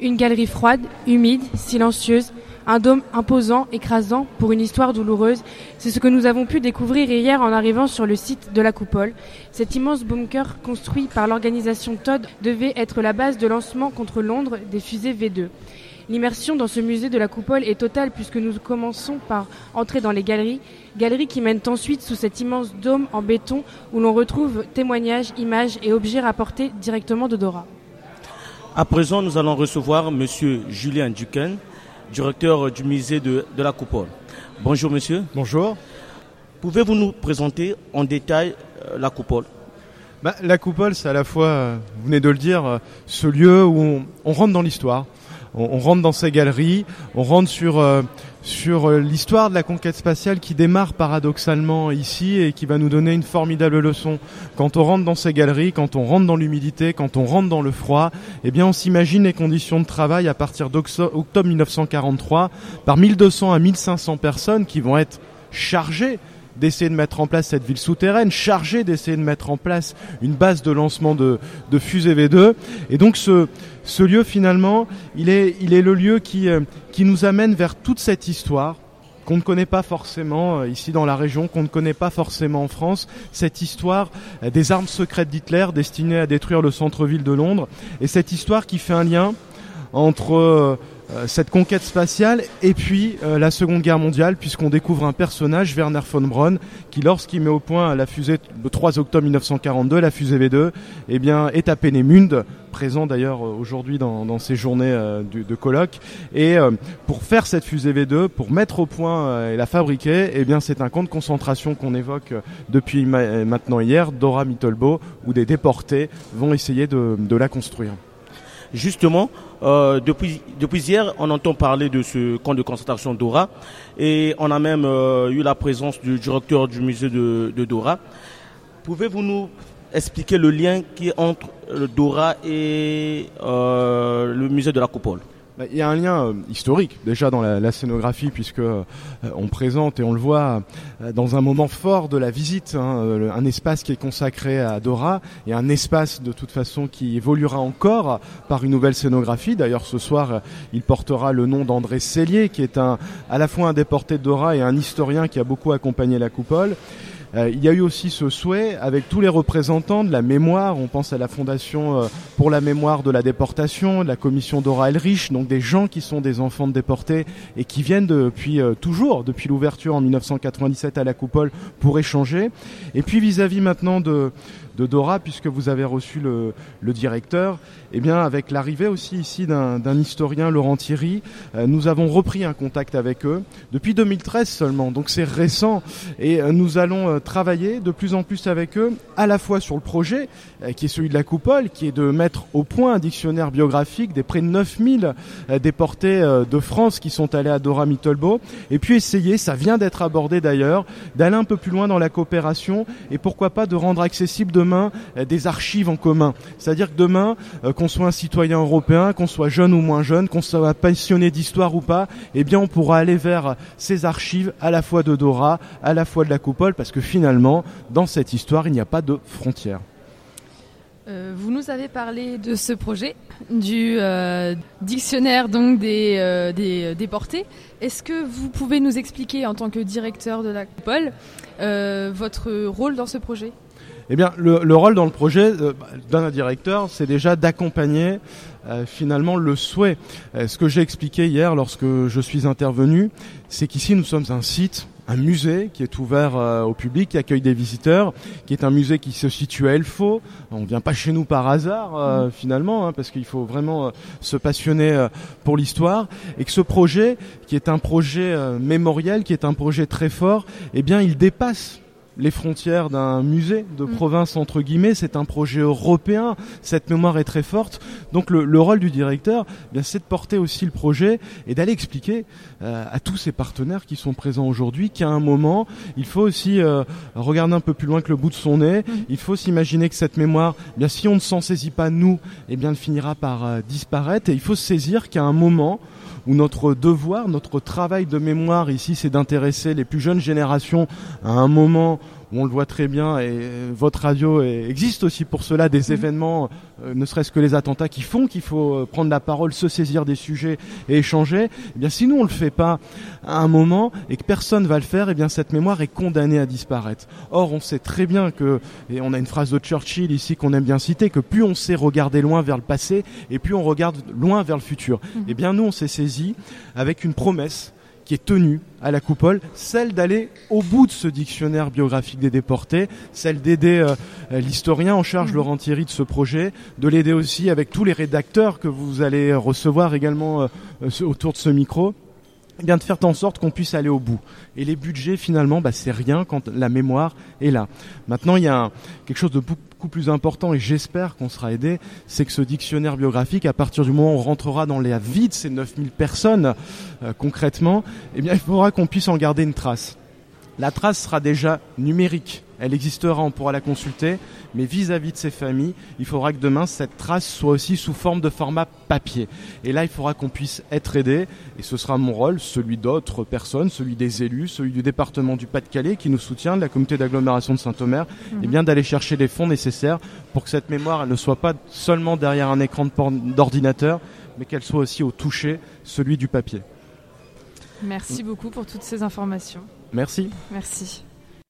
Une galerie froide, humide, silencieuse, un dôme imposant, écrasant, pour une histoire douloureuse, c'est ce que nous avons pu découvrir hier en arrivant sur le site de la coupole. Cet immense bunker construit par l'organisation Todd devait être la base de lancement contre Londres des fusées V2. L'immersion dans ce musée de la coupole est totale puisque nous commençons par entrer dans les galeries, galeries qui mènent ensuite sous cet immense dôme en béton où l'on retrouve témoignages, images et objets rapportés directement de Dora. À présent, nous allons recevoir Monsieur Julien Duquesne, directeur du musée de, la Coupole. Bonjour monsieur. Bonjour. Pouvez-vous nous présenter en détail euh, la Coupole? Bah, La Coupole, c'est à la fois, euh, vous venez de le dire, euh, ce lieu où on rentre dans l'histoire on, rentre dans ces galeries, on rentre sur euh, sur euh, l'histoire de la conquête spatiale qui démarre paradoxalement ici et qui va nous donner une formidable leçon. Quand on rentre dans ces galeries, quand on rentre dans l'humidité, quand on rentre dans le froid, eh bien on s'imagine les conditions de travail à partir d'octobre 1943 par 1200 à 1500 personnes qui vont être chargées d'essayer de mettre en place cette ville souterraine, chargée d'essayer de mettre en place une base de lancement de, de fusée V2. Et donc ce, ce lieu finalement, il est, il est le lieu qui, euh, qui nous amène vers toute cette histoire qu'on ne connaît pas forcément euh, ici dans la région, qu'on ne connaît pas forcément en France, cette histoire euh, des armes secrètes d'Hitler destinées à détruire le centre-ville de Londres, et cette histoire qui fait un lien entre cette conquête spatiale et puis euh, la Seconde Guerre mondiale puisqu'on découvre un personnage, Werner von Braun, qui lorsqu'il met au point la fusée le 3 octobre 1942, la fusée V2, eh bien est à Peenemünde, présent d'ailleurs euh, aujourd'hui dans, dans, ces journées de, colloque. Et pour faire cette fusée V2, pour mettre au point et la fabriquer, eh bien c'est un camp de concentration qu'on évoque depuis maintenant hier, Dora Mittelbo, où des déportés vont essayer de la construire. Justement, euh, depuis, hier, on entend parler de ce camp de concentration Dora et on a même euh, eu la présence du directeur du musée de, Dora. Pouvez-vous nous expliquer le lien qui est entre Dora et euh, le musée de la Coupole? Il y a un lien euh, historique déjà dans la, scénographie puisque euh, on présente et on le voit euh, dans un moment fort de la visite, hein, un espace qui est consacré à Dora et un espace de toute façon qui évoluera encore par une nouvelle scénographie. D'ailleurs ce soir il portera le nom d'André Cellier qui est à la fois un déporté de Dora et un historien qui a beaucoup accompagné la coupole. Euh, il y a eu aussi ce souhait avec tous les représentants de la mémoire. On pense à la Fondation euh, pour la mémoire de la déportation, la commission Dora Elrich, donc des gens qui sont des enfants de déportés et qui viennent depuis euh, toujours, depuis l'ouverture en 1997 à la Coupole, pour échanger. Et puis vis-à-vis maintenant de de Dora, puisque vous avez reçu le, le directeur, eh bien, avec l'arrivée aussi ici d'un historien, Laurent Thierry, euh, nous avons repris un contact avec eux depuis 2013 seulement, donc c'est récent, et euh, nous allons euh, travailler de plus en plus avec eux, à la fois sur le projet, qui est celui de la coupole, qui est de mettre au point un dictionnaire biographique des près de 9000 déportés de France qui sont allés à Dora Mittelbo, et puis essayer, ça vient d'être abordé d'ailleurs, d'aller un peu plus loin dans la coopération, et pourquoi pas de rendre accessible demain euh, des archives en commun. C'est-à-dire que demain, euh, qu'on soit un citoyen européen, qu'on soit jeune ou moins jeune, qu'on soit passionné d'histoire ou pas, eh bien on pourra aller vers ces archives à la fois de Dora, à la fois de la coupole, parce que finalement, dans cette histoire, il n'y a pas de frontières. Euh, vous nous avez parlé de ce projet, du dictionnaire donc des, des déportés. Est-ce que vous pouvez nous expliquer en tant que directeur de la coupole votre rôle dans ce projet? Eh bien, le, rôle dans le projet euh, d'un directeur, c'est déjà d'accompagner euh, finalement le souhait. Euh, ce que j'ai expliqué hier lorsque je suis intervenu, c'est qu'ici nous sommes un site un musée qui est ouvert au public, qui accueille des visiteurs, qui est un musée qui se situe à Elfo. On ne vient pas chez nous par hasard finalement, hein, parce qu'il faut vraiment se passionner pour l'histoire. Et que ce projet, qui est un projet mémoriel, qui est un projet très fort, eh bien, il dépasse les frontières d'un musée de mm. province entre guillemets. C'est un projet européen. Cette mémoire est très forte. Donc le, rôle du directeur, eh bien c'est de porter aussi le projet et d'aller expliquer euh, à tous ces partenaires qui sont présents aujourd'hui qu'à un moment, il faut aussi euh, regarder un peu plus loin que le bout de son nez. Mm. Il faut s'imaginer que cette mémoire, eh bien si on ne s'en saisit pas nous, eh bien elle finira par euh, disparaître. Et il faut se saisir qu'à un moment où notre devoir, notre travail de mémoire ici, c'est d'intéresser les plus jeunes générations à un moment on le voit très bien et votre radio existe aussi pour cela des mhm. événements, ne serait-ce que les attentats qui font qu'il faut prendre la parole, se saisir des sujets et échanger. Eh bien, si nous on le fait pas à un moment et que personne va le faire, eh bien cette mémoire est condamnée à disparaître. Or, on sait très bien que, et on a une phrase de Churchill ici qu'on aime bien citer, que plus on sait regarder loin vers le passé et plus on regarde loin vers le futur. Mhm. Eh bien, nous, on s'est saisi avec une promesse qui est tenue à la coupole, celle d'aller au bout de ce dictionnaire biographique des déportés, celle d'aider euh, l'historien en charge mhm. Laurent Thierry de ce projet, de l'aider aussi avec tous les rédacteurs que vous allez recevoir également euh, euh, autour de ce micro bien de faire en sorte qu'on puisse aller au bout. Et les budgets, finalement, bah, c'est rien quand la mémoire est là. Maintenant, il y a quelque chose de beaucoup plus important, et j'espère qu'on sera aidé, c'est que ce dictionnaire biographique, à partir du moment où on rentrera dans les vie de ces 9000 personnes, euh, concrètement, eh bien, il faudra qu'on puisse en garder une trace. La trace sera déjà numérique. Elle existera, on pourra la consulter, mais vis-à-vis de ces familles, il faudra que demain cette trace soit aussi sous forme de format papier. Et là, il faudra qu'on puisse être aidé, et ce sera mon rôle, celui d'autres personnes, celui des élus, celui du département du Pas-de-Calais qui nous soutient, de la communauté d'agglomération de Saint-Omer, et eh bien d'aller chercher les fonds nécessaires pour que cette mémoire elle ne soit pas seulement derrière un écran d'ordinateur, mais qu'elle soit aussi au toucher, celui du papier. Merci beaucoup pour toutes ces informations. Merci. Merci.